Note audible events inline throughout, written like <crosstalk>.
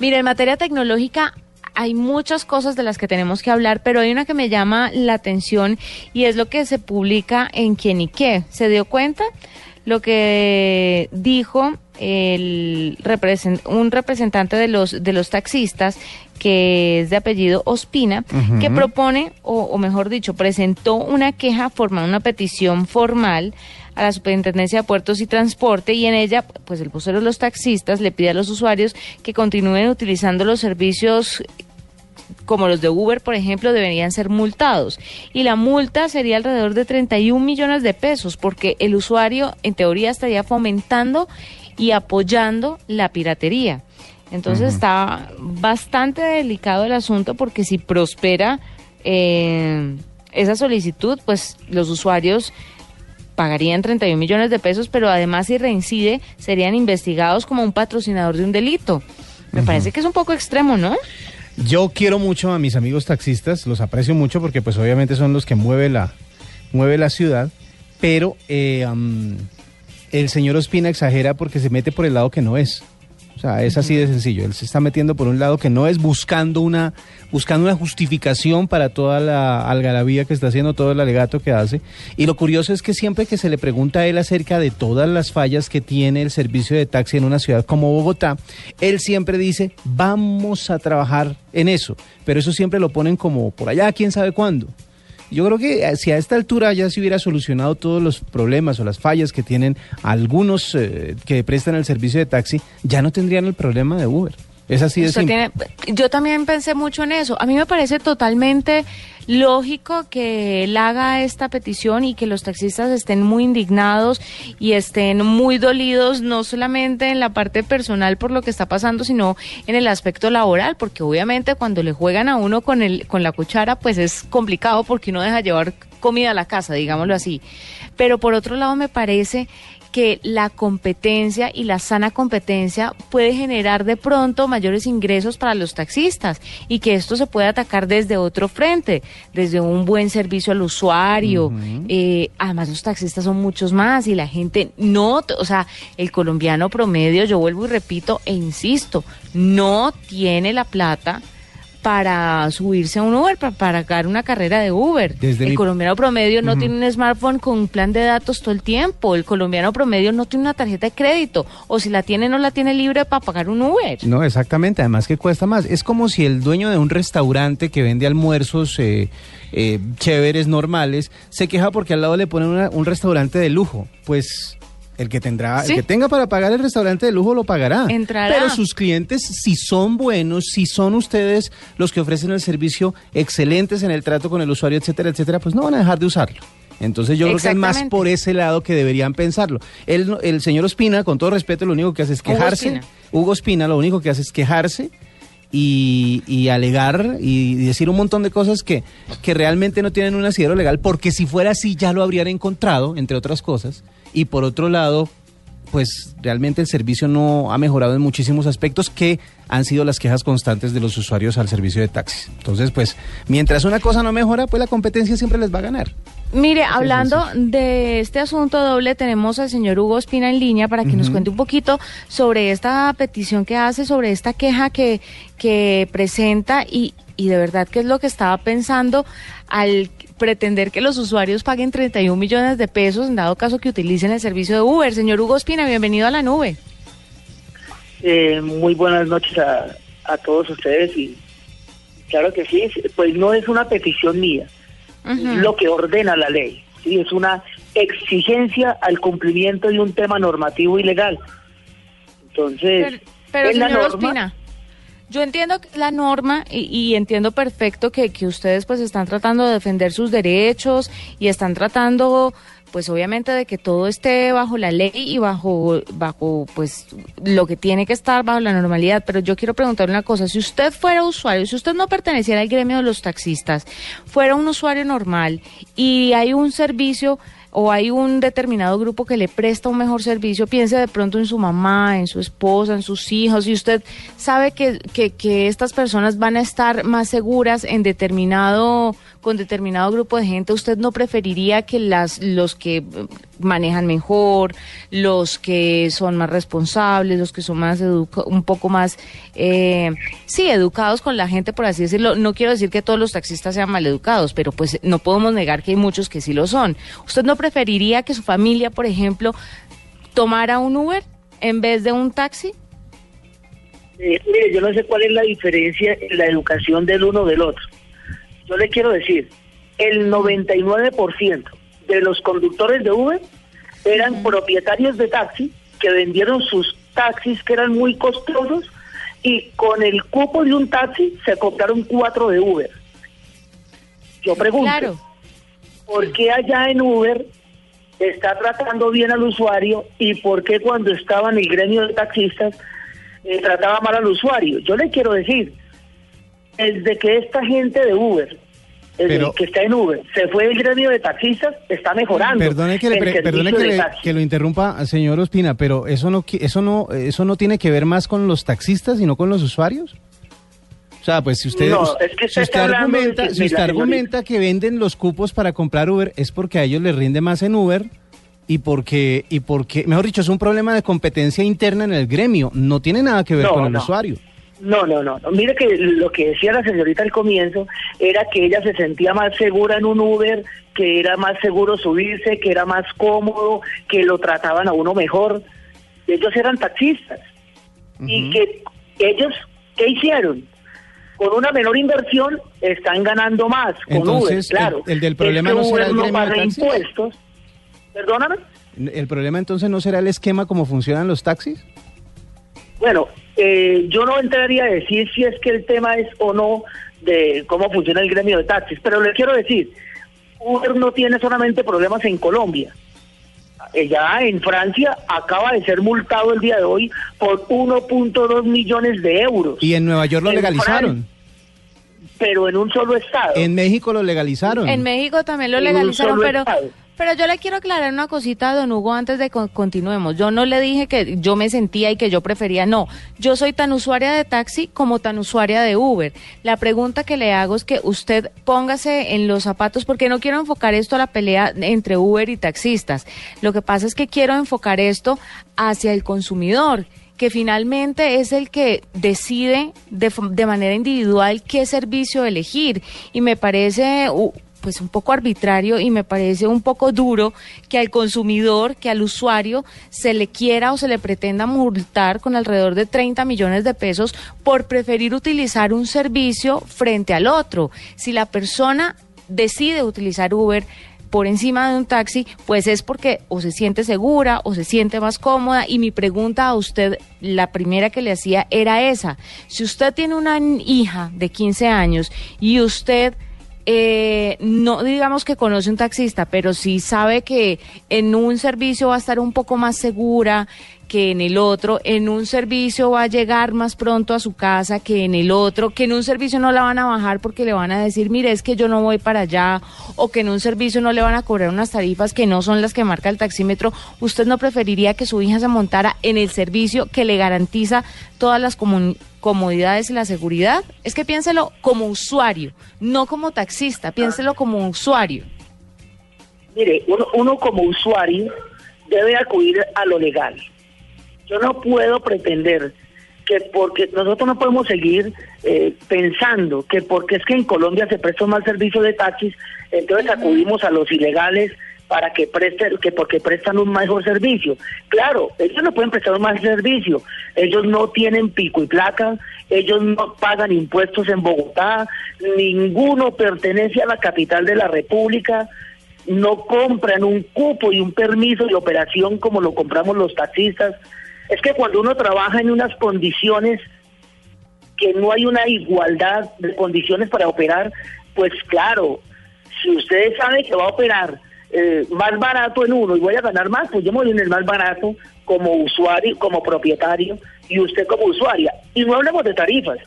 Mira, en materia tecnológica hay muchas cosas de las que tenemos que hablar, pero hay una que me llama la atención y es lo que se publica en Quién y qué. ¿Se dio cuenta? Lo que dijo el un representante de los de los taxistas que es de apellido Ospina, que propone, o, o, mejor dicho, presentó una queja, formando una petición formal a la Superintendencia de Puertos y Transporte y en ella, pues el vocero de los taxistas le pide a los usuarios que continúen utilizando los servicios como los de Uber, por ejemplo, deberían ser multados. Y la multa sería alrededor de 31 millones de pesos, porque el usuario, en teoría, estaría fomentando y apoyando la piratería. Entonces está bastante delicado el asunto porque si prospera eh, esa solicitud, pues los usuarios pagarían 31 millones de pesos, pero además si reincide serían investigados como un patrocinador de un delito. Me parece que es un poco extremo, ¿no? Yo quiero mucho a mis amigos taxistas, los aprecio mucho porque pues obviamente son los que mueve la, mueve la ciudad, pero eh, el señor Ospina exagera porque se mete por el lado que no es. O sea, es así de sencillo. Él se está metiendo por un lado que no es buscando una, buscando una justificación para toda la algarabía que está haciendo, todo el alegato que hace. Y lo curioso es que siempre que se le pregunta a él acerca de todas las fallas que tiene el servicio de taxi en una ciudad como Bogotá, él siempre dice, vamos a trabajar en eso. Pero eso siempre lo ponen como por allá, quién sabe cuándo. Yo creo que eh, si a esta altura ya se hubiera solucionado todos los problemas o las fallas que tienen algunos eh, que prestan el servicio de taxi, ya no tendrían el problema de Uber. Es así de simple. yo también pensé mucho en eso. A mí me parece totalmente lógico que él haga esta petición y que los taxistas estén muy indignados y estén muy dolidos, no solamente en la parte personal por lo que está pasando, sino en el aspecto laboral, porque obviamente cuando le juegan a uno con, el, con la cuchara, pues es complicado porque uno deja llevar comida a la casa, digámoslo así. Pero por otro lado me parece que la competencia y la sana competencia puede generar de pronto mayores ingresos para los taxistas y que esto se puede atacar desde otro frente, desde un buen servicio al usuario. Eh, además, los taxistas son muchos más y la gente no, o sea, el colombiano promedio, yo vuelvo y repito e insisto, no tiene la plata para subirse a un Uber, para pagar una carrera de Uber. el colombiano promedio no tiene un smartphone con un plan de datos todo el tiempo. El colombiano promedio no tiene una tarjeta de crédito. O si la tiene, no la tiene libre para pagar un Uber. No, exactamente. Además que cuesta más. Es como si el dueño de un restaurante que vende almuerzos eh, eh, chéveres, normales, se queja porque al lado le ponen un restaurante de lujo. Pues el que tendrá, el que tenga para pagar el restaurante de lujo lo pagará. Pero sus clientes, si son buenos, si son ustedes los que ofrecen el servicio excelentes en el trato con el usuario, etcétera, etcétera, pues no van a dejar de usarlo. Entonces yo creo que es más por ese lado que deberían pensarlo. El, el señor Ospina, con todo respeto, lo único que hace es quejarse. Hugo Ospina, lo único que hace es quejarse y, y, alegar y decir un montón de cosas que, que realmente no tienen un asidero legal, porque si fuera así ya lo habrían encontrado, entre otras cosas y por otro lado, pues realmente el servicio no ha mejorado en muchísimos aspectos que han sido las quejas constantes de los usuarios al servicio de taxis. Entonces, pues, mientras una cosa no mejora, pues la competencia siempre les va a ganar. Mire, hablando de este asunto doble, tenemos al señor Hugo Espina en línea para que nos cuente un poquito sobre esta petición que hace, sobre esta queja que, que presenta y, y de verdad qué es lo que estaba pensando al pretender que los usuarios paguen 31 millones de pesos en dado caso que utilicen el servicio de Uber. Señor Hugo Espina, bienvenido a la nube. Eh, muy buenas noches a, a, todos ustedes y claro que sí, pues no es una petición mía, lo que ordena la ley, ¿sí? es una exigencia al cumplimiento de un tema normativo ilegal. Entonces, pero, señor Ospina, yo entiendo la norma y, entiendo perfecto que, que, ustedes pues están tratando de defender sus derechos y están tratando pues obviamente de que todo esté bajo la ley y bajo bajo pues lo que tiene que estar bajo la normalidad, pero yo quiero preguntarle una cosa, si usted fuera usuario, si usted no perteneciera al gremio de los taxistas, fuera un usuario normal y hay un servicio o hay un determinado grupo que le presta un mejor servicio, piense de pronto en su mamá, en su esposa, en sus hijos, y usted sabe que, que, estas personas van a estar más seguras en determinado con determinado grupo de gente, ¿usted no preferiría que las los que manejan mejor, los que son más responsables, los que son más un poco más, eh, sí, educados con la gente, por así decirlo? No quiero decir que todos los taxistas sean maleducados, pero pues no podemos negar que hay muchos que sí lo son. ¿Usted no preferiría que su familia, por ejemplo, tomara un Uber en vez de un taxi? Eh, mire, yo no sé cuál es la diferencia en la educación del uno del otro yo le quiero decir, el 99% de los conductores de Uber eran propietarios de taxi que vendieron sus taxis que eran muy costosos y con el cupo de un taxi se compraron cuatro de Uber. Yo pregunto, ¿por qué allá en Uber está tratando bien al usuario y por qué cuando estaba en el gremio de taxistas eh, trataba mal al usuario? Yo le quiero decir, desde que esta gente de Uber, que está en Uber, se fue del gremio de taxistas, está mejorando. Perdone que, que, lo interrumpa, señor Ospina, pero eso no, eso no, eso no tiene que ver más con los taxistas, sino con los usuarios. O sea, pues si usted, si usted argumenta, si usted argumenta que venden los cupos para comprar Uber, es porque a ellos les rinde más en Uber y porque, y porque, mejor dicho, es un problema de competencia interna en el gremio, no tiene nada que ver con el usuario. No, no, no. Mire que lo que decía la señorita al comienzo era que ella se sentía más segura en un Uber, que era más seguro subirse, que era más cómodo, que lo trataban a uno mejor. Ellos eran taxistas. Y que ellos, ¿qué hicieron? Con una menor inversión están ganando más con Uber, claro. El, del problema no será el no impuestos. Perdóname. ¿El problema entonces no será el esquema como funcionan los taxis? Bueno, eh, yo no entraría a decir si es que el tema es o no de cómo funciona el gremio de taxis, pero le quiero decir, Uber no tiene solamente problemas en Colombia. Ya en Francia acaba de ser multado el día de hoy por 1.2 millones de euros. Y en Nueva York lo legalizaron. pero en un solo estado. En México lo legalizaron. En México también lo legalizaron, pero... Pero yo le quiero aclarar una cosita a don Hugo antes de que continuemos. Yo no le dije que yo me sentía y que yo prefería, no. Yo soy tan usuaria de taxi como tan usuaria de Uber. La pregunta que le hago es que usted póngase en los zapatos, porque no quiero enfocar esto a la pelea entre Uber y taxistas. Lo que pasa es que quiero enfocar esto hacia el consumidor que finalmente es el que decide de, de, manera individual qué servicio elegir. Y me parece pues un poco arbitrario y me parece un poco duro que al consumidor, que al usuario se le quiera o se le pretenda multar con alrededor de 30 millones de pesos por preferir utilizar un servicio frente al otro. Si la persona decide utilizar Uber, por encima de un taxi, pues es porque o se siente segura o se siente más cómoda. Y mi pregunta a usted, la primera que le hacía era esa. Si usted tiene una hija de 15 años y usted eh, no digamos que conoce un taxista, pero sí sabe que en un servicio va a estar un poco más segura que en el otro, en un servicio va a llegar más pronto a su casa que en el otro, que en un servicio no la van a bajar porque le van a decir, mire, es que yo no voy para allá, o que en un servicio no le van a cobrar unas tarifas que no son las que marca el taxímetro, ¿usted no preferiría que su hija se montara en el servicio que le garantiza todas las comodidades y la seguridad, es que piénselo como usuario, no como taxista, piénselo como usuario. Mire, uno, como usuario debe acudir a lo legal. Yo no puedo pretender que porque nosotros no podemos seguir eh, pensando que porque es que en Colombia se presta mal servicio de taxis, entonces acudimos a los ilegales para que presten, que porque prestan un mejor servicio. Claro, ellos no pueden prestar un mejor servicio, ellos no tienen pico y placa, ellos no pagan impuestos en Bogotá, ninguno pertenece a la capital de la República, no compran un cupo y un permiso de operación como lo compramos los taxistas. Es que cuando uno trabaja en unas condiciones que no hay una igualdad de condiciones para operar, pues claro, si ustedes saben que va a operar eh, más barato en uno y voy a ganar más, pues yo me voy en el más barato como usuario, como propietario y usted como usuaria. Y no hablemos de tarifas.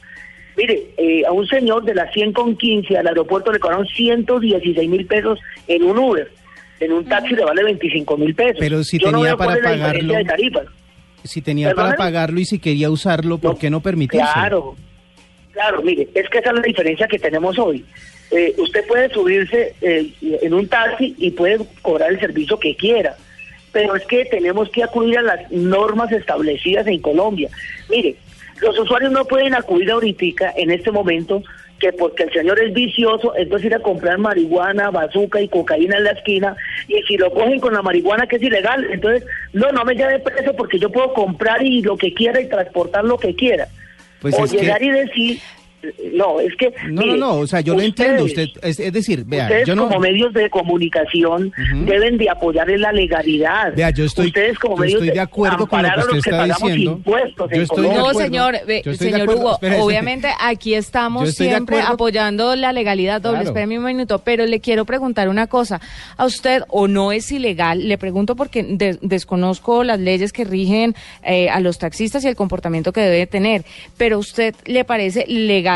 Mire, eh, a un señor de las 100 con 15 al aeropuerto le cobraron 116 mil pesos en un Uber. en un taxi le vale 25 mil pesos. Pero si tenía para pagarlo. Si tenía para pagarlo y si quería usarlo, ¿por qué no permitirlo? Claro, claro, mire, es que esa es la diferencia que tenemos hoy. Eh, usted puede subirse eh, en un taxi y puede cobrar el servicio que quiera, pero es que tenemos que acudir a las normas establecidas en Colombia. Mire, los usuarios no pueden acudir ahorita, en este momento, que porque el señor es vicioso, entonces ir a comprar marihuana, bazuca y cocaína en la esquina, y si lo cogen con la marihuana que es ilegal, entonces, no, no me llame preso porque yo puedo comprar y lo que quiera y transportar lo que quiera. Pues o llegar y decir, no, es que... No, no, no, o sea, yo lo entiendo. Usted, es, decir, vea, ustedes yo no... como medios de comunicación deben de apoyar en la legalidad. Vea, yo estoy, ustedes como medios estoy de acuerdo con lo que usted está diciendo. Yo estoy no, señor, señor Hugo, obviamente aquí estamos siempre apoyando la legalidad. Doble, espérame un minuto, pero le quiero preguntar una cosa. ¿A usted o no es ilegal? Le pregunto porque desconozco las leyes que rigen eh, a los taxistas y el comportamiento que debe tener, pero ¿a usted le parece legal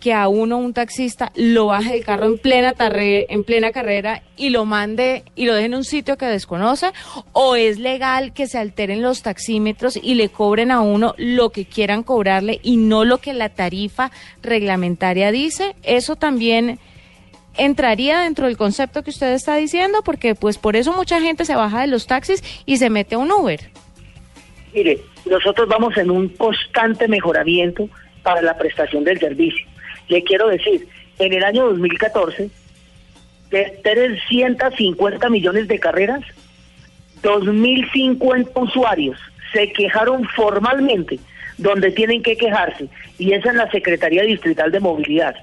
que a uno, un taxista, lo baje del carro en plena, en plena carrera y lo mande y lo deje en un sitio que desconoce? ¿O es legal que se alteren los taxímetros y le cobren a uno lo que quieran cobrarle y no lo que la tarifa reglamentaria dice? Eso también entraría dentro del concepto que usted está diciendo, porque pues por eso mucha gente se baja de los taxis y se mete a un Uber. Mire, nosotros vamos en un constante mejoramiento para la prestación del servicio. Le quiero decir, en el año 2014, de 350 millones de carreras, 2.050 usuarios se quejaron formalmente donde tienen que quejarse, y es en la Secretaría Distrital de Movilidad.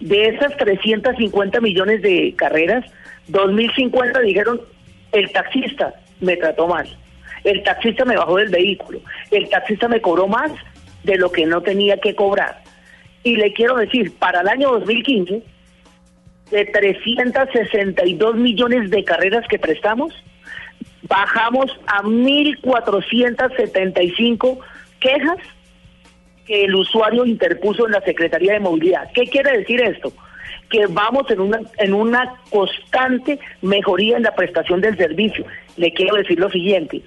De esas 350 millones de carreras, 2.050 dijeron, el taxista me trató mal, el taxista me bajó del vehículo, el taxista me cobró más de lo que no tenía que cobrar. Y le quiero decir, para el año 2015, de 362 millones de carreras que prestamos, bajamos a 1.475 quejas que el usuario interpuso en la Secretaría de Movilidad. ¿Qué quiere decir esto? Que vamos en una, en una constante mejoría en la prestación del servicio. Le quiero decir lo siguiente,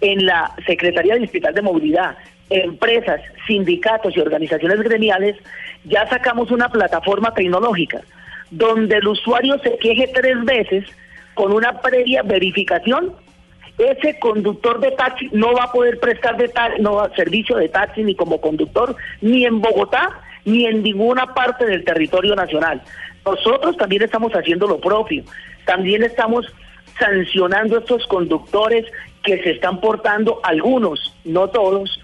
en la Secretaría Distrital de Movilidad empresas, sindicatos y organizaciones gremiales, ya sacamos una plataforma tecnológica donde el usuario se queje tres veces con una previa verificación. Ese conductor de taxi no va a poder prestar de no, servicio de taxi ni como conductor ni en Bogotá ni en ninguna parte del territorio nacional. Nosotros también estamos haciendo lo propio. También estamos sancionando a estos conductores que se están portando, algunos, no todos,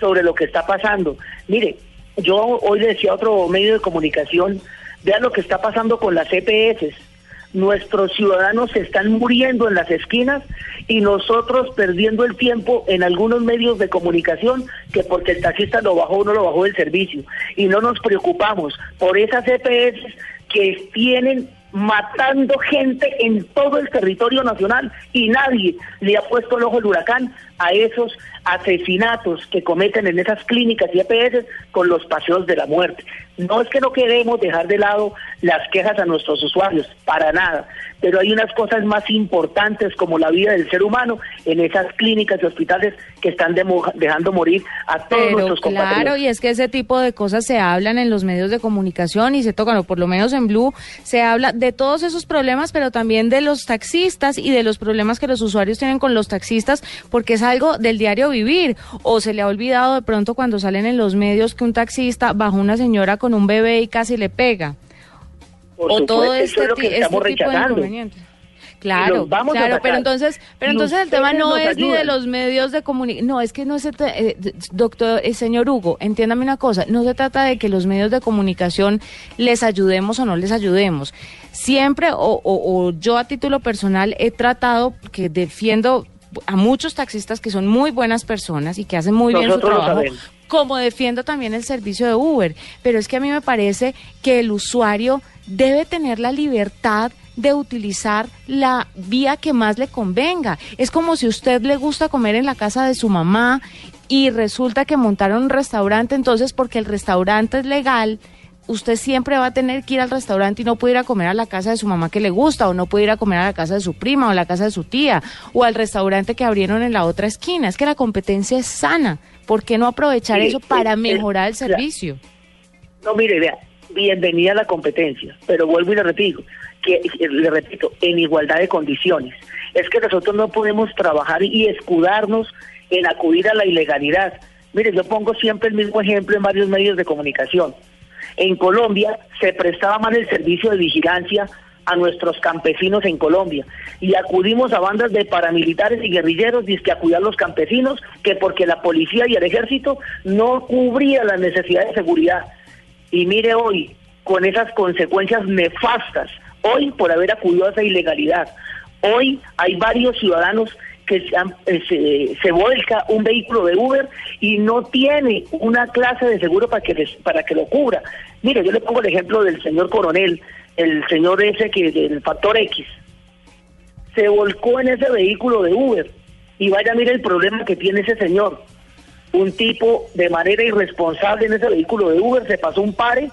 sobre lo que está pasando. Mire, yo hoy le decía a otro medio de comunicación, vean lo que está pasando con las EPS. Nuestros ciudadanos se están muriendo en las esquinas y nosotros perdiendo el tiempo en algunos medios de comunicación que porque el taxista lo bajó o no lo bajó del servicio. Y no nos preocupamos por esas EPS que tienen matando gente en todo el territorio nacional y nadie le ha puesto el ojo el huracán a esos asesinatos que cometen en esas clínicas y EPS con los paseos de la muerte. No es que no queremos dejar de lado las quejas a nuestros usuarios, para nada, pero hay unas cosas más importantes como la vida del ser humano en esas clínicas y hospitales que están dejando morir a todos nuestros compañeros. Claro, y es que ese tipo de cosas se hablan en los medios de comunicación y se tocan, o por lo menos en Blue, se habla de todos esos problemas, pero también de los taxistas y de los problemas que los usuarios tienen con los taxistas, porque es algo del diario vivir, o se le ha olvidado de pronto cuando salen en los medios que un taxista bajó una señora con un bebé y casi le pega. o todo este, este tipo de inconvenientes. Claro, claro, pero entonces, pero entonces el tema no es ni de los medios de comunicación, no, es que no se, eh, doctor, eh, señor Hugo, entiéndame una cosa, no se trata de que los medios de comunicación les ayudemos o no les ayudemos. Siempre, o, yo a título personal he tratado, que defiendo a muchos taxistas que son muy buenas personas y que hacen muy bien su trabajo, como defiendo también el servicio de Uber, pero es que a mí me parece que el usuario debe tener la libertad de utilizar la vía que más le convenga. Es como si usted le gusta comer en la casa de su mamá y resulta que montaron un restaurante, entonces porque el restaurante es legal, usted siempre va a tener que ir al restaurante y no puede ir a comer a la casa de su mamá que le gusta, o no puede ir a comer a la casa de su prima, o a la casa de su tía, o al restaurante que abrieron en la otra esquina. Es que la competencia es sana. ¿Por qué no aprovechar eso para mejorar el servicio? No, mire, vea, bienvenida a la competencia, pero vuelvo y le repito, que le repito, en igualdad de condiciones. Es que nosotros no podemos trabajar y escudarnos en acudir a la ilegalidad. Mire, yo pongo siempre el mismo ejemplo en varios medios de comunicación. En Colombia se prestaba mal el servicio de vigilancia a nuestros campesinos en Colombia y acudimos a bandas de paramilitares y guerrilleros que a los campesinos que porque la policía y el ejército no cubrían las necesidades de seguridad. Y mire hoy, con esas consecuencias nefastas, hoy por haber acudido a esa ilegalidad, hoy hay varios ciudadanos eh, se, vuelca un vehículo de Uber y no tiene una clase de seguro para que para que lo cubra. Mire, yo le pongo el ejemplo del señor coronel, el señor ese que del factor X. Se volcó en ese vehículo de Uber y vaya mire el problema que tiene ese señor. Un tipo de manera irresponsable en ese vehículo de Uber se pasó un pare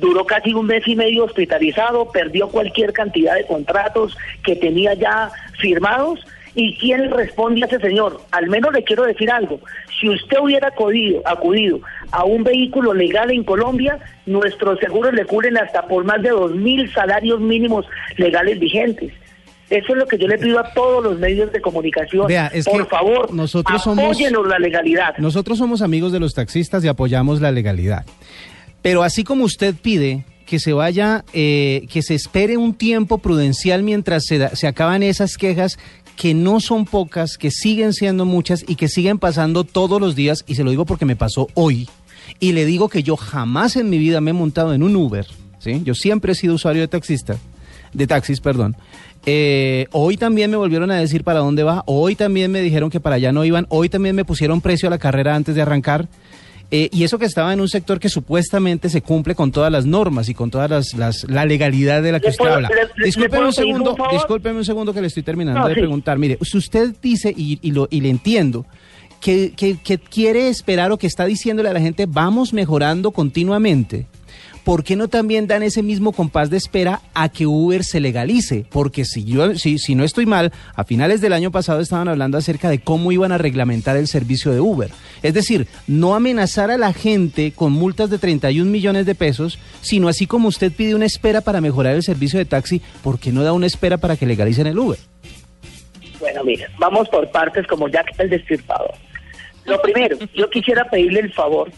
duró casi un mes y medio hospitalizado, perdió cualquier cantidad de contratos que tenía ya firmados ¿Y quién responde a ese señor? Al menos le quiero decir algo. Si usted hubiera acudido, acudido a un vehículo legal en Colombia, nuestros seguros le cubren hasta por más de dos mil salarios mínimos legales vigentes. Eso es lo que yo le pido a todos los medios de comunicación. por favor, nosotros somos, la legalidad. Nosotros somos amigos de los taxistas y apoyamos la legalidad. Pero así como usted pide que se vaya, eh, que se espere un tiempo prudencial mientras se, se acaban esas quejas que no son pocas, que siguen siendo muchas y que siguen pasando todos los días, y se lo digo porque me pasó hoy, y le digo que yo jamás en mi vida me he montado en un Uber, ¿sí? Yo siempre he sido usuario de taxista, de taxis, perdón. Eh, hoy también me volvieron a decir para dónde va, hoy también me dijeron que para allá no iban, hoy también me pusieron precio a la carrera antes de arrancar. Eh, y eso que estaba en un sector que supuestamente se cumple con todas las normas y con todas las, la legalidad de la que usted habla. Discúlpeme un segundo, discúlpeme un segundo que le estoy terminando de preguntar. Mire, si usted dice y, y, lo, y le entiendo que, que, que quiere esperar o que está diciéndole a la gente vamos mejorando continuamente. ¿Por qué no también dan ese mismo compás de espera a que Uber se legalice? Porque si yo, si, si no estoy mal, a finales del año pasado estaban hablando acerca de cómo iban a reglamentar el servicio de Uber. Es decir, no amenazar a la gente con multas de 31 millones de pesos, sino así como usted pide una espera para mejorar el servicio de taxi, ¿por qué no da una espera para que legalicen el Uber? Bueno, mira, vamos por partes como Jack el Destripador. Lo primero, yo quisiera pedirle el favor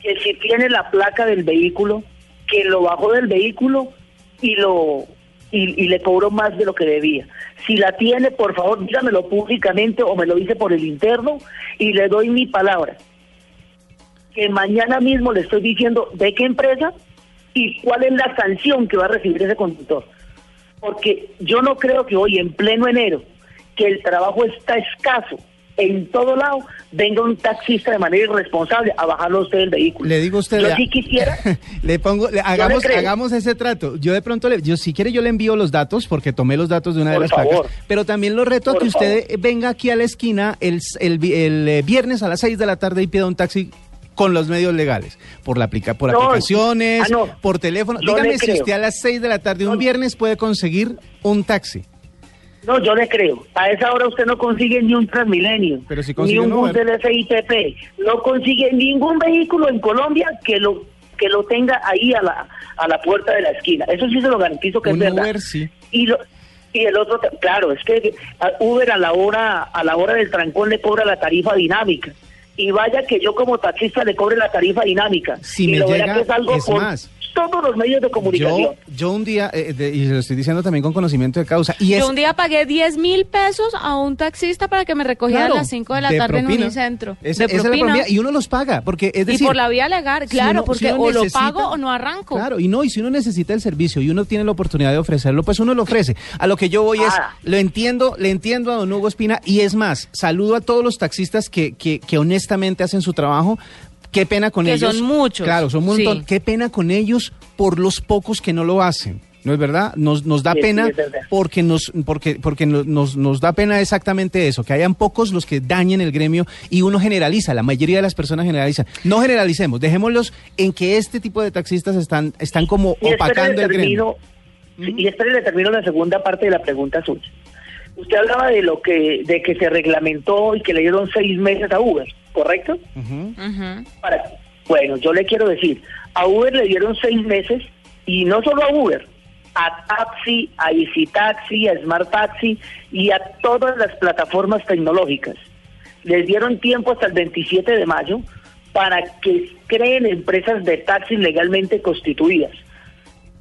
que si tiene la placa del vehículo, que lo bajó del vehículo y lo y, le cobró más de lo que debía. Si la tiene, por favor, dígamelo públicamente o me lo dice por el interno y le doy mi palabra. Que mañana mismo le estoy diciendo de qué empresa y cuál es la sanción que va a recibir ese conductor. Porque yo no creo que hoy, en pleno enero, que el trabajo está escaso, en todo lado venga un taxista de manera irresponsable a bajarlo a usted del vehículo. Le digo a usted. Yo sí quisiera. <laughs> le pongo, hagamos, hagamos ese trato. Yo de pronto, le, yo si quiere yo le envío los datos porque tomé los datos de una de las placas. Pero también lo reto a que usted venga aquí a la esquina el, el, eh, viernes a las 6 de la tarde y pida un taxi con los medios legales, por la aplica por aplicaciones, ah, por teléfono. Dígame si usted a las 6 de la tarde un viernes puede conseguir un taxi. No, yo le creo. A esa hora usted no consigue ni un Transmilenio, ni un bus del FITP, no consigue ningún vehículo en Colombia que lo que lo tenga ahí a la a la puerta de la esquina. Eso sí se lo garantizo que es verdad. Y lo, y el otro, claro, es que Uber a la hora a la hora del trancón le cobra la tarifa dinámica y vaya que yo como taxista le cobre la tarifa dinámica. Si y me lo llega, que es algo más todos los medios de comunicación. Yo, un día, eh, y lo estoy diciendo también con conocimiento de causa. Y yo un día pagué 10 mil pesos a un taxista para que me recogiera a las 5 de la tarde en un centro. de propina. y uno los paga, porque es decir... Y por la vía legal, claro, porque o lo pago o no arranco. Claro, y no, y si uno necesita el servicio y uno tiene la oportunidad de ofrecerlo, pues uno lo ofrece. A lo que yo voy es, ah. lo entiendo, le entiendo a don Hugo Espina, y es más, saludo a todos los taxistas que, que, que honestamente hacen su trabajo, Qué pena con ellos. son muchos. Claro, son un montón. Qué pena con ellos por los pocos que no lo hacen. ¿No es verdad? Nos, nos da pena porque nos porque porque nos, nos da pena exactamente eso, que hayan pocos los que dañen el gremio y uno generaliza, la mayoría de las personas generalizan. No generalicemos, dejémoslos en que este tipo de taxistas están están como opacando el gremio. Y espero le termino la segunda parte de la pregunta suya. Usted hablaba de lo que de que se reglamentó y que le dieron seis meses a Uber, ¿correcto? Para, bueno, yo le quiero decir, a Uber le dieron seis meses y no solo a Uber, a Taxi, a Easy Taxi, a Smart Taxi y a todas las plataformas tecnológicas. Les dieron tiempo hasta el 27 de mayo para que creen empresas de taxi legalmente constituidas.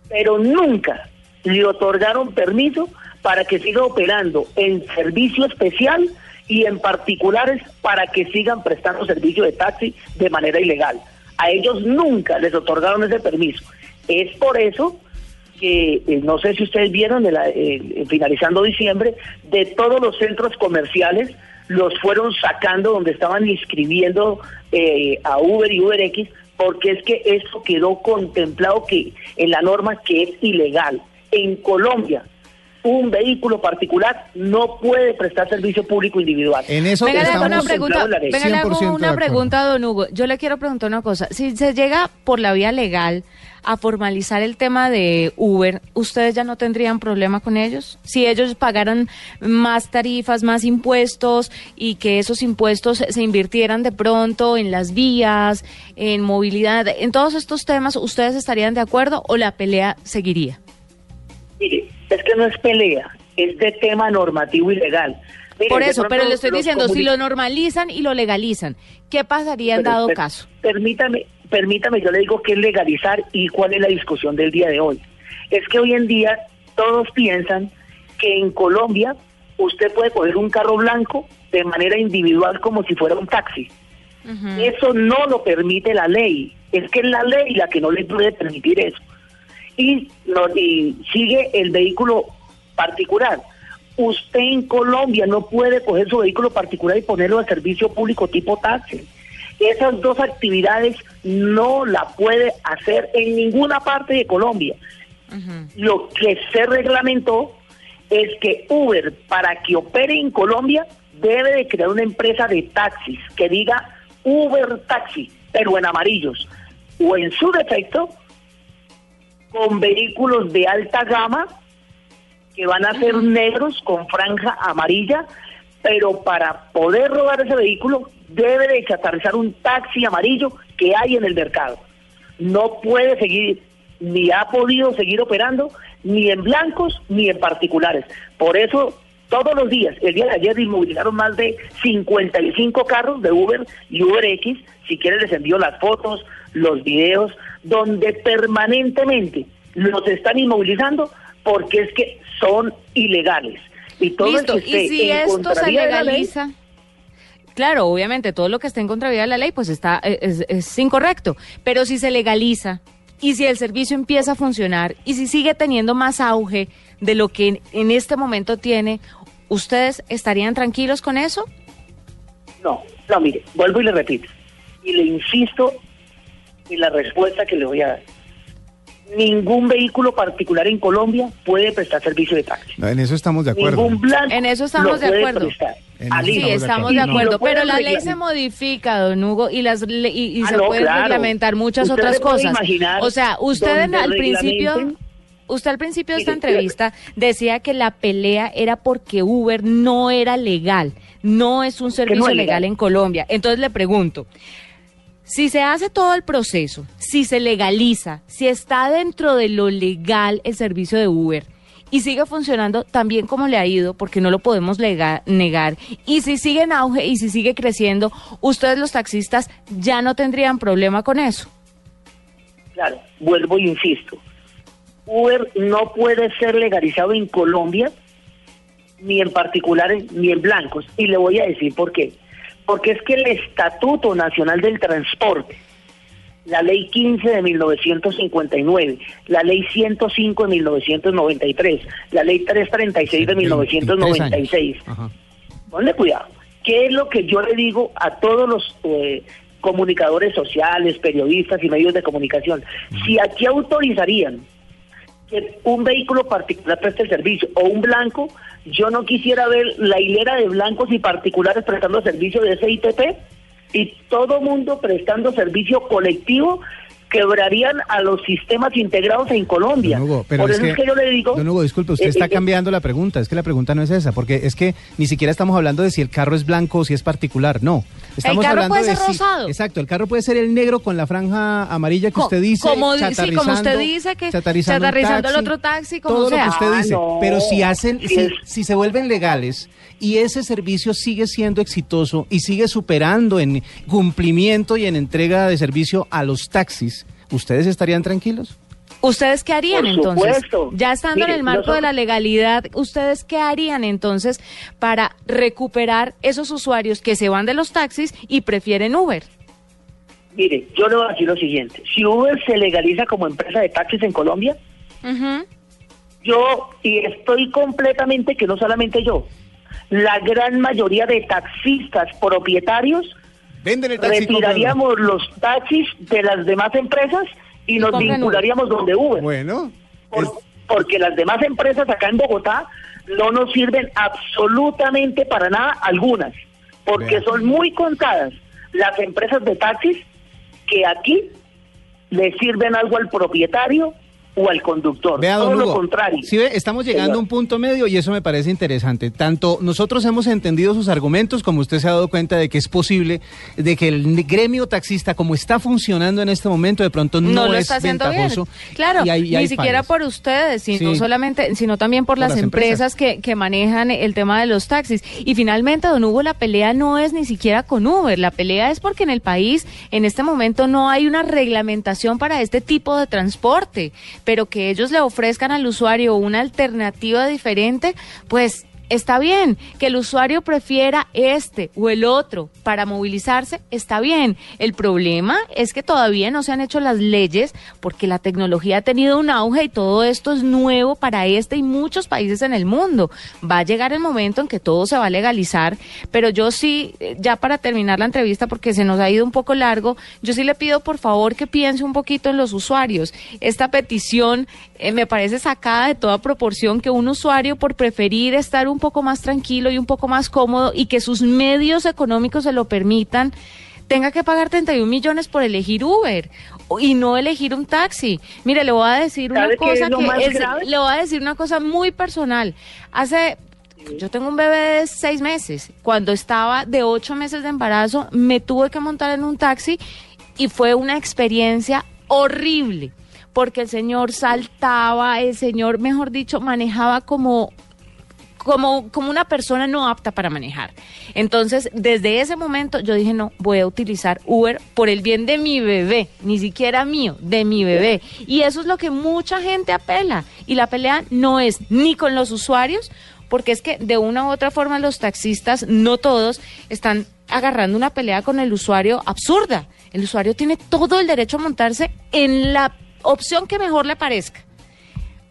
Pero nunca le otorgaron permiso para que siga operando en servicio especial y en particulares para que sigan prestando servicio de taxi de manera ilegal. A ellos nunca les otorgaron ese permiso. Es por eso que eh, no sé si ustedes vieron, eh, finalizando diciembre, de todos los centros comerciales los fueron sacando donde estaban inscribiendo eh, a Uber y UberX, porque es que eso quedó contemplado que en la norma que es ilegal. En Colombia, un vehículo particular no puede prestar servicio público individual. En eso venga, estamos una pregunta, venga, le hago una pregunta, don Hugo. Yo le quiero preguntar una cosa. Si se llega por la vía legal a formalizar el tema de Uber, ¿ustedes ya no tendrían problema con ellos? Si ellos pagaran más tarifas, más impuestos y que esos impuestos se invirtieran de pronto en las vías, en movilidad, en todos estos temas, ¿ustedes estarían de acuerdo o la pelea seguiría? Mire, es que no es pelea, es de tema normativo y legal. Por eso, pero le estoy diciendo, si lo normalizan y lo legalizan, ¿qué pasaría en dado caso? Permítame, permítame, yo le digo qué es legalizar y cuál es la discusión del día de hoy. Es que hoy en día todos piensan que en Colombia usted puede coger un carro blanco de manera individual como si fuera un taxi. Eso no lo permite la ley. Es que es la ley la que no le puede permitir eso y, sigue el vehículo particular. Usted en Colombia no puede coger su vehículo particular y ponerlo a servicio público tipo taxi. Esas dos actividades no la puede hacer en ninguna parte de Colombia. Lo que se reglamentó es que Uber, para que opere en Colombia, debe de crear una empresa de taxis que diga Uber Taxi, pero en amarillos. O en su defecto, con vehículos de alta gama que van a ser negros con franja amarilla, pero para poder robar ese vehículo debe de chatarrizar un taxi amarillo que hay en el mercado. No puede seguir, ni ha podido seguir operando, ni en blancos ni en particulares. Por eso todos los días, el día de ayer inmovilizaron más de 55 carros de Uber y UberX, si quieren les envío las fotos, los videos, donde permanentemente los están inmovilizando porque es que son ilegales. Y todo Listo. y si esto se legaliza... Claro, obviamente todo lo que esté en contravía de la ley pues está eh, es, incorrecto, pero si se legaliza y si el servicio empieza a funcionar y si sigue teniendo más auge de lo que en este momento tiene, ¿ustedes estarían tranquilos con eso? No, no, mire, vuelvo y le repito. Y le insisto en la respuesta que le voy a dar ningún vehículo particular en Colombia puede prestar servicio de taxi. en eso estamos de acuerdo. en eso estamos de acuerdo. Sí, estamos de acuerdo, pero la ley se modifica, don Hugo, y las y, ah, se pueden reglamentar muchas otras cosas. O sea, usted al principio Usted al principio de esta entrevista decía que la pelea era porque Uber no era legal, no es un servicio legal en Colombia. Entonces le pregunto, si se hace todo el proceso, si se legaliza, si está dentro de lo legal el servicio de Uber y sigue funcionando tan bien como le ha ido, porque no lo podemos negar, y si sigue en auge y si sigue creciendo, ustedes los taxistas ya no tendrían problema con eso. Claro, vuelvo y insisto. Uber no puede ser legalizado en Colombia, ni en particulares, ni en blancos. Y le voy a decir por qué porque es que el Estatuto Nacional del Transporte, la Ley 15 de 1959, la Ley 105 de 1993, la Ley 336 de 1996. Ponle cuidado. ¿Qué es lo que yo le digo a todos los eh, comunicadores sociales, periodistas y medios de comunicación? Si aquí autorizarían que un vehículo particular preste el servicio o un blanco, yo no quisiera ver la hilera de blancos y particulares prestando servicio de ese ITP y todo mundo prestando servicio colectivo quebrarían a los sistemas integrados en Colombia. pero Por eso es que, yo le digo... Don Hugo, disculpe, usted eh, está eh, cambiando la pregunta. Es que la pregunta no es esa, porque es que ni siquiera estamos hablando de si el carro es blanco o si es particular. No. Estamos el carro puede ser rosado. exacto, el carro puede ser el negro con la franja amarilla que usted dice. Como, sí, como usted dice, que chatarizando, el otro taxi, como todo lo que usted dice. Ah, pero si hacen, si, si se vuelven legales y ese servicio sigue siendo exitoso y sigue superando en cumplimiento y en entrega de servicio a los taxis, ¿ustedes estarían tranquilos? ¿Ustedes qué harían entonces? Ya estando en el marco de la legalidad, ¿ustedes qué harían entonces para recuperar esos usuarios que se van de los taxis y prefieren Uber? Mire, yo le voy a decir lo siguiente. Si Uber se legaliza como empresa de taxis en Colombia, yo, y estoy completamente que no solamente yo, la gran mayoría de taxistas propietarios retiraríamos los taxis de las demás empresas y nos vincularíamos donde Uber. Bueno. Porque las demás empresas acá en Bogotá no nos sirven absolutamente para nada algunas, porque son muy contadas las empresas de taxis que aquí le sirven algo al propietario o al conductor. Vea, Todo lo contrario. Sí, estamos llegando a un punto medio y eso me parece interesante. Tanto nosotros hemos entendido sus argumentos, como usted se ha dado cuenta de que es posible, de que el gremio taxista, como está funcionando en este momento, de pronto no, es ventajoso. Claro, ni siquiera por ustedes, sino solamente, sino también por, las, empresas, que, que manejan el tema de los taxis. Y finalmente, don Hugo, la pelea no es ni siquiera con Uber, la pelea es porque en el país, en este momento, no hay una reglamentación para este tipo de transporte pero que ellos le ofrezcan al usuario una alternativa diferente, pues está bien. Que el usuario prefiera este o el otro para movilizarse, está bien. El problema es que todavía no se han hecho las leyes porque la tecnología ha tenido un auge y todo esto es nuevo para este y muchos países en el mundo. Va a llegar el momento en que todo se va a legalizar, pero yo sí, eh, ya para terminar la entrevista, porque se nos ha ido un poco largo, yo sí le pido por favor que piense un poquito en los usuarios. Esta petición eh, me parece sacada de toda proporción que un usuario por preferir estar un poco más tranquilo y un poco más cómodo y que sus medios económicos se lo permitan, tenga que pagar 31 millones por elegir Uber y no elegir un taxi. Mire, le voy a decir una cosa que le voy a decir una cosa muy personal. Hace yo tengo un bebé de seis meses. Cuando estaba de ocho meses de embarazo, me tuve que montar en un taxi y fue una experiencia horrible porque el señor saltaba, el señor, mejor dicho, manejaba como como, como una persona no apta para manejar. Entonces, desde ese momento yo dije, no, voy a utilizar Uber por el bien de mi bebé, ni siquiera mío, de mi bebé. Y eso es lo que mucha gente apela. Y la pelea no es ni con los usuarios, porque es que de una u otra forma los taxistas, no todos, están agarrando una pelea con el usuario absurda. El usuario tiene todo el derecho a montarse en la opción que mejor le parezca.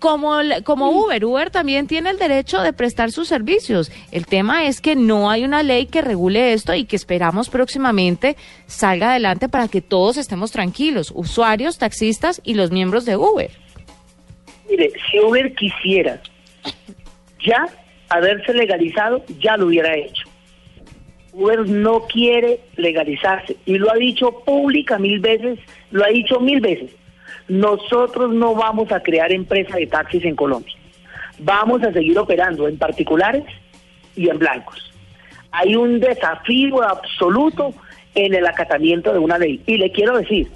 Como, como Uber, Uber también tiene el derecho de prestar sus servicios. El tema es que no hay una ley que regule esto y que esperamos próximamente salga adelante para que todos estemos tranquilos, usuarios, taxistas y los miembros de Uber. Mire, si Uber quisiera ya haberse legalizado, ya lo hubiera hecho. Uber no quiere legalizarse y lo ha dicho pública mil veces, lo ha dicho mil veces. Nosotros no vamos a crear empresa de taxis en Colombia. Vamos a seguir operando en particulares y en blancos. Hay un desafío absoluto en el acatamiento de una ley. Y le quiero decir,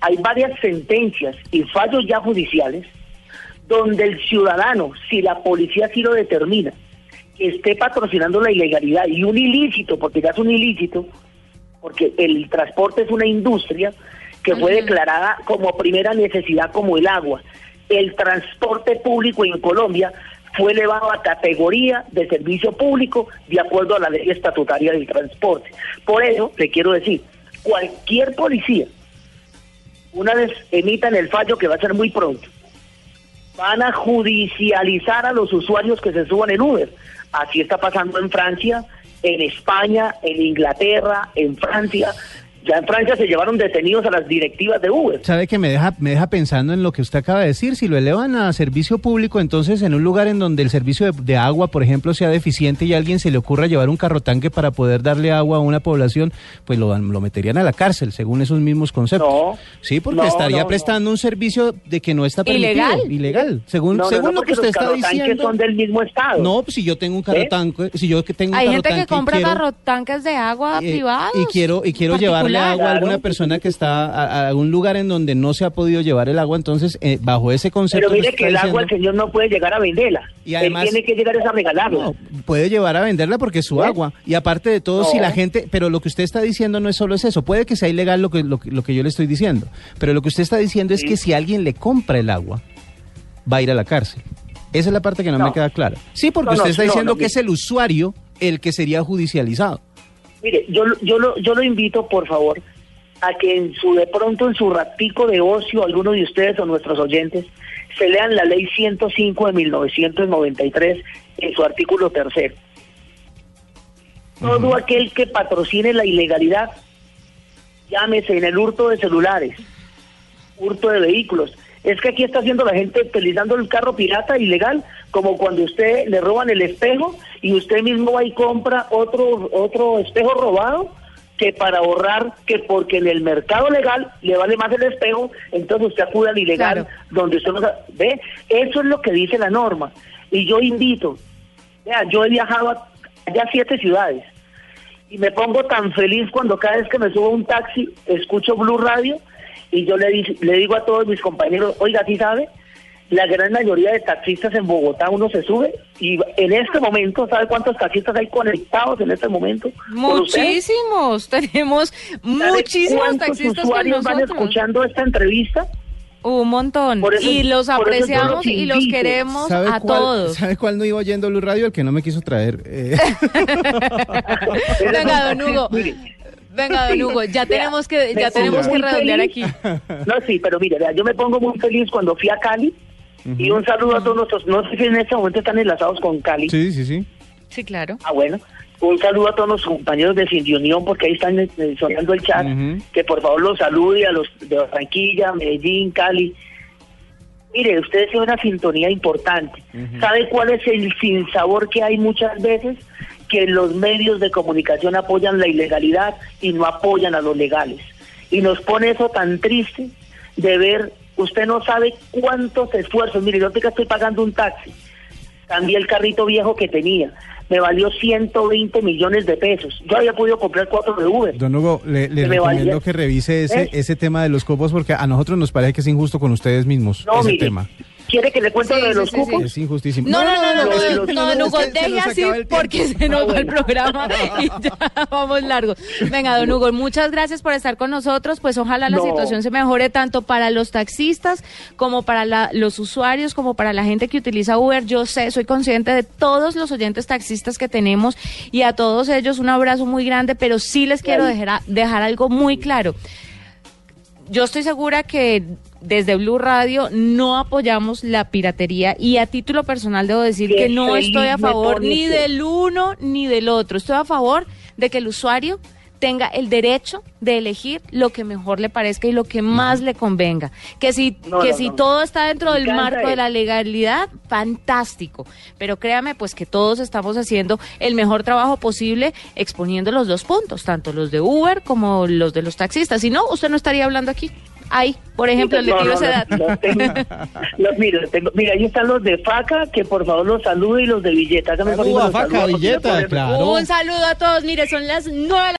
hay varias sentencias y fallos ya judiciales donde el ciudadano, si la policía así lo determina, que esté patrocinando la ilegalidad y un ilícito, porque ya es un ilícito, porque el transporte es una industria, que fue declarada como primera necesidad como el agua. El transporte público en Colombia fue elevado a categoría de servicio público de acuerdo a la ley estatutaria del transporte. Por eso, le quiero decir, cualquier policía, una vez emitan el fallo que va a ser muy pronto, van a judicializar a los usuarios que se suban en Uber. Así está pasando en Francia, en España, en Inglaterra, en Francia, Ya en Francia se llevaron detenidos a las directivas de Uber. ¿Sabe que me deja, me deja pensando en lo que usted acaba de decir? Si lo elevan a servicio público, entonces en un lugar en donde el servicio de, de agua, por ejemplo, sea deficiente y a alguien se le ocurra llevar un carro tanque para poder darle agua a una población, pues lo, lo meterían a la cárcel, según esos mismos conceptos. No, sí, porque no, estaría no, prestando un servicio de que no está permitido. Ilegal. Ilegal. Según, según no, lo que usted los está diciendo. son del mismo estado. No, pues si yo tengo un carro ¿Eh? tanque, si yo que tengo un Hay carro gente que tanque y compra quiero- carrotanques de agua eh, privados. Y quiero, y quiero llevarle particular. agua a alguna persona que está a, a algún lugar en donde no se ha podido llevar el agua, entonces eh, bajo ese concepto Pero mire que que el agua el señor no puede llegar a venderla. Y además- Él tiene que llegar a regalarla. no, puede llevar a venderla porque es su agua. Y aparte de todo, No. si la gente, pero lo que usted está diciendo no es solo es eso, puede que sea ilegal lo que, lo, que- lo que yo le estoy diciendo, pero lo que usted está diciendo es que si alguien le compra el agua, va a ir a la cárcel. Esa es la parte que no, No. me queda clara. Sí, porque usted está diciendo que es el usuario el que sería judicializado. Mire, yo, lo- yo, lo, yo lo invito, por favor, a que en su de pronto en su ratico de ocio, alguno de ustedes o nuestros oyentes, se lean la ley 105 de 1993 en su artículo tercero. Todo aquel que patrocine la ilegalidad, llámese en el hurto de celulares, hurto de vehículos. Es que aquí está haciendo la gente utilizando el carro pirata ilegal, como cuando usted le roban el espejo y usted mismo va y compra otro otro espejo robado que para ahorrar que porque en el mercado legal le vale más el espejo, entonces usted acude al ilegal Claro. donde usted no ve, eso es lo que dice la norma. Y yo invito, vea, yo he viajado a ya a siete ciudades y me pongo tan feliz cuando cada vez que me subo a un taxi escucho Blue Radio y yo le, di- le digo a todos mis compañeros, oiga, ¿sí sabe? La gran mayoría de taxistas en Bogotá uno se sube y en este momento, ¿sabe cuántos taxistas hay conectados en este momento? con? Muchísimos, <laughs> tenemos ¿Sabe muchísimos cuántos taxistas con usuarios van nosotros. escuchando esta entrevista? Un montón. Eso- y los apreciamos y los queremos ¿Sabe a cuál, todos. ¿Sabe cuál no iba oyendo Blue Radio? El que no me quiso traer. eh. <laughs> Venga, don Hugo. Venga, don Hugo, ya Vea, tenemos que, ya tenemos que redondear feliz. aquí. <laughs> No, sí, pero mire, vea, yo me pongo muy feliz cuando fui a Cali y un saludo a todos nuestros, no sé si en este momento están enlazados con Cali. sí, sí, sí. Sí, claro. Ah, bueno. Un saludo a todos los compañeros de Sin Unión porque ahí están eh, sonando el chat. Que por favor los salude a los de Barranquilla, Medellín, Cali. Mire, ustedes tienen una sintonía importante. ¿Sabe cuál es el sinsabor que hay muchas veces? Que los medios de comunicación apoyan la ilegalidad y no apoyan a los legales. Y nos pone eso tan triste de ver, usted no sabe cuántos esfuerzos. Mire, yo ahorita estoy pagando un taxi. Cambié el carrito viejo que tenía. Me valió 120 millones de pesos. Yo había podido comprar cuatro de Uber. Don Hugo, le, Que recomiendo valía. que revise ese, ¿Eh? ese tema de los cupos porque a nosotros nos parece que es injusto con ustedes mismos No, ese mire, tema. ¿Quiere que le cuente Sí, lo de los sí, cupos? sí. Es injustísimo. No, no, no, no, no, no, no, no, deje así porque se nos va el programa <laughs> y ya vamos largos. Venga, don Hugo, muchas gracias por estar con nosotros. Pues ojalá la No. situación se mejore tanto para los taxistas como para la- los usuarios, como para la gente que utiliza Uber. Yo sé, soy consciente de todos los oyentes taxistas que tenemos y a todos ellos un abrazo muy grande, pero sí les quiero dejar, dejar algo muy claro yo estoy segura que desde Blue Radio no apoyamos la piratería y a título personal debo decir que no estoy a favor ni del uno ni del otro. Estoy a favor de que el usuario tenga el derecho de elegir lo que mejor le parezca y lo que más le convenga. Que si, No, que no, si no. todo está dentro del marco de la legalidad, fantástico. Pero créame, pues que todos estamos haciendo el mejor trabajo posible exponiendo los dos puntos, tanto los de Uber como los de los taxistas. Si no, usted no estaría hablando aquí. Ahí, por ejemplo, le No, tiro tengo. <laughs> Los- los tengo- mira, ahí están los de Faca, que por favor los salude y los de Villeta. Faca, Villeta, claro. Un saludo a todos. Mire, son las nueve. de la